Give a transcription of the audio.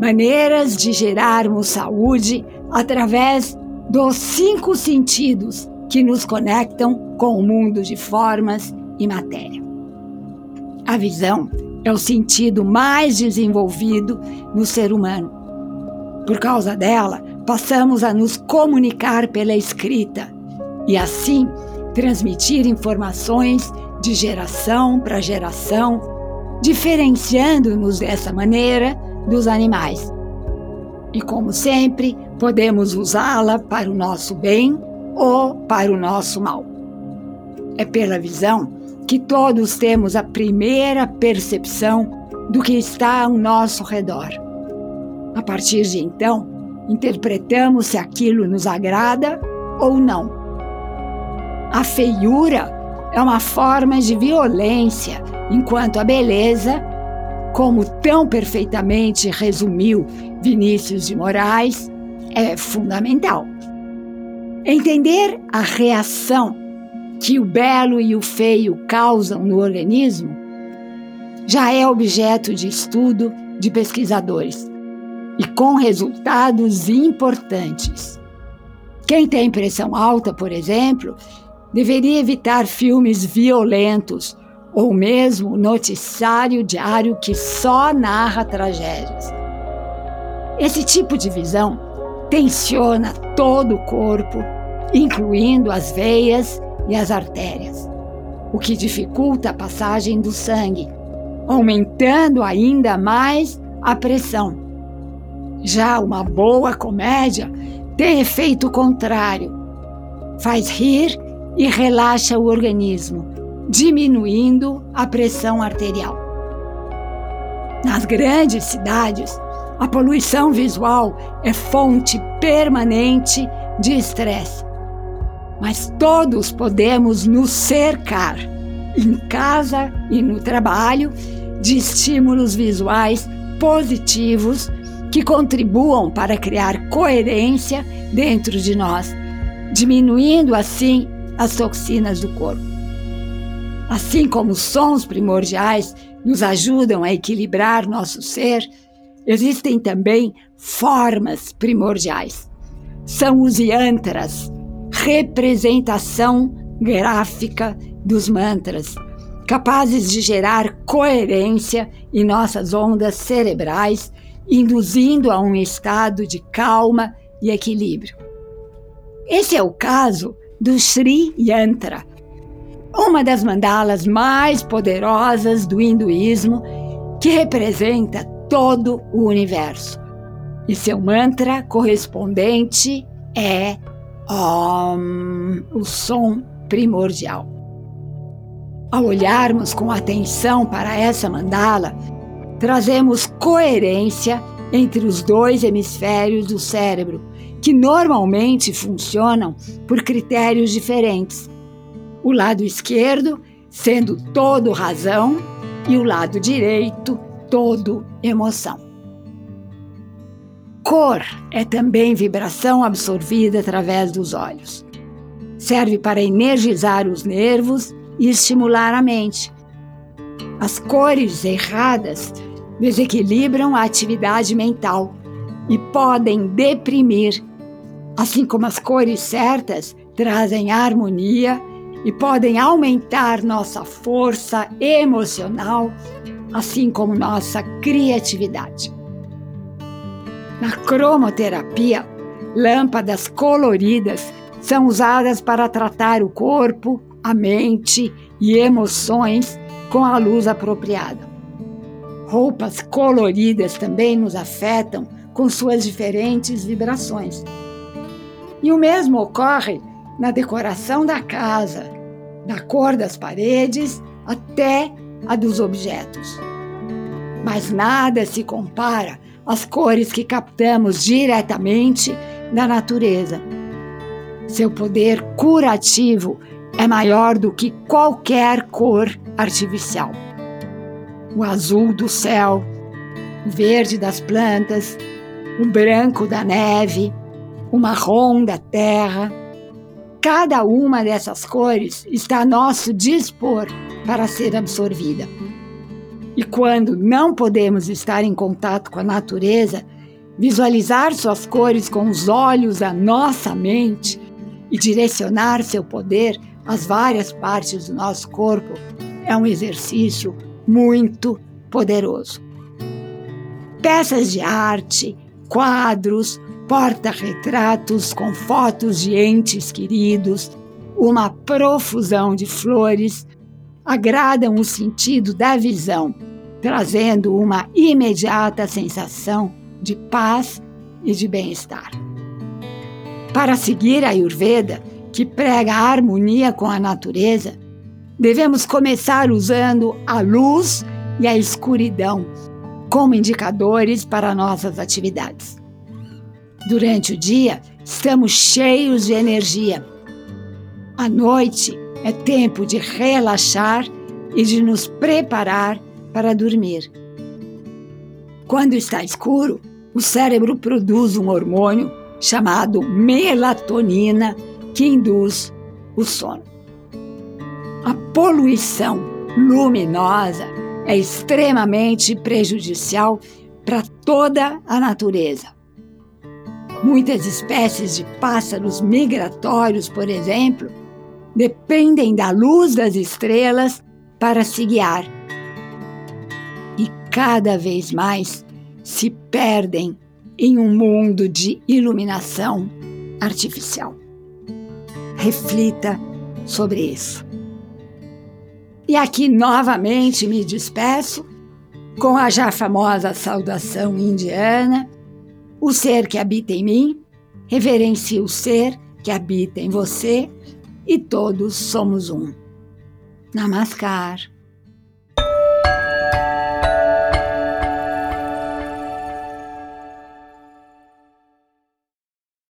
maneiras de gerarmos saúde através dos cinco sentidos que nos conectam com o mundo de formas e matéria. A visão é o sentido mais desenvolvido no ser humano. Por causa dela, passamos a nos comunicar pela escrita e, assim, transmitir informações de geração para geração, diferenciando-nos dessa maneira dos animais. E como sempre, podemos usá-la para o nosso bem ou para o nosso mal. É pela visão que todos temos a primeira percepção do que está ao nosso redor. A partir de então, interpretamos se aquilo nos agrada ou não. A feiura é uma forma de violência, enquanto a beleza como tão perfeitamente resumiu Vinícius de Moraes, é fundamental. Entender a reação que o belo e o feio causam no organismo já é objeto de estudo de pesquisadores e com resultados importantes. Quem tem pressão alta, por exemplo, deveria evitar filmes violentos ou mesmo noticiário diário que só narra tragédias. Esse tipo de visão tensiona todo o corpo, incluindo as veias e as artérias, o que dificulta a passagem do sangue, aumentando ainda mais a pressão. Já uma boa comédia tem efeito contrário. Faz rir e relaxa o organismo, diminuindo a pressão arterial. Nas grandes cidades, a poluição visual é fonte permanente de estresse. Mas todos podemos nos cercar, em casa e no trabalho, de estímulos visuais positivos que contribuam para criar coerência dentro de nós, diminuindo assim as toxinas do corpo. Assim como os sons primordiais nos ajudam a equilibrar nosso ser, existem também formas primordiais. São os yantras, representação gráfica dos mantras, capazes de gerar coerência em nossas ondas cerebrais, induzindo a um estado de calma e equilíbrio. Esse é o caso do Sri Yantra, uma das mandalas mais poderosas do hinduísmo, que representa todo o universo. E seu mantra correspondente é Om, o som primordial. Ao olharmos com atenção para essa mandala, trazemos coerência entre os dois hemisférios do cérebro, que normalmente funcionam por critérios diferentes o lado esquerdo sendo todo razão e o lado direito todo emoção. Cor é também vibração absorvida através dos olhos. Serve para energizar os nervos e estimular a mente. As cores erradas desequilibram a atividade mental e podem deprimir, assim como as cores certas trazem harmonia e podem aumentar nossa força emocional, assim como nossa criatividade. Na cromoterapia, lâmpadas coloridas são usadas para tratar o corpo, a mente e emoções com a luz apropriada. Roupas coloridas também nos afetam com suas diferentes vibrações. E o mesmo ocorre na decoração da casa, da cor das paredes até a dos objetos. Mas nada se compara às cores que captamos diretamente da natureza. Seu poder curativo é maior do que qualquer cor artificial. O azul do céu, o verde das plantas, o branco da neve, o marrom da terra. Cada uma dessas cores está a nosso dispor para ser absorvida. E quando não podemos estar em contato com a natureza, visualizar suas cores com os olhos da nossa mente e direcionar seu poder às várias partes do nosso corpo é um exercício muito poderoso. Peças de arte, quadros, porta-retratos com fotos de entes queridos, uma profusão de flores agradam o sentido da visão, trazendo uma imediata sensação de paz e de bem-estar. Para seguir a Ayurveda, que prega a harmonia com a natureza, devemos começar usando a luz e a escuridão como indicadores para nossas atividades. Durante o dia, estamos cheios de energia. À noite, é tempo de relaxar e de nos preparar para dormir. Quando está escuro, o cérebro produz um hormônio chamado melatonina que induz o sono. A poluição luminosa é extremamente prejudicial para toda a natureza. Muitas espécies de pássaros migratórios, por exemplo, dependem da luz das estrelas para se guiar. E cada vez mais se perdem em um mundo de iluminação artificial. Reflita sobre isso. E aqui novamente me despeço com a já famosa saudação indiana: o ser que habita em mim reverencia o ser que habita em você e todos somos um. Namaskar.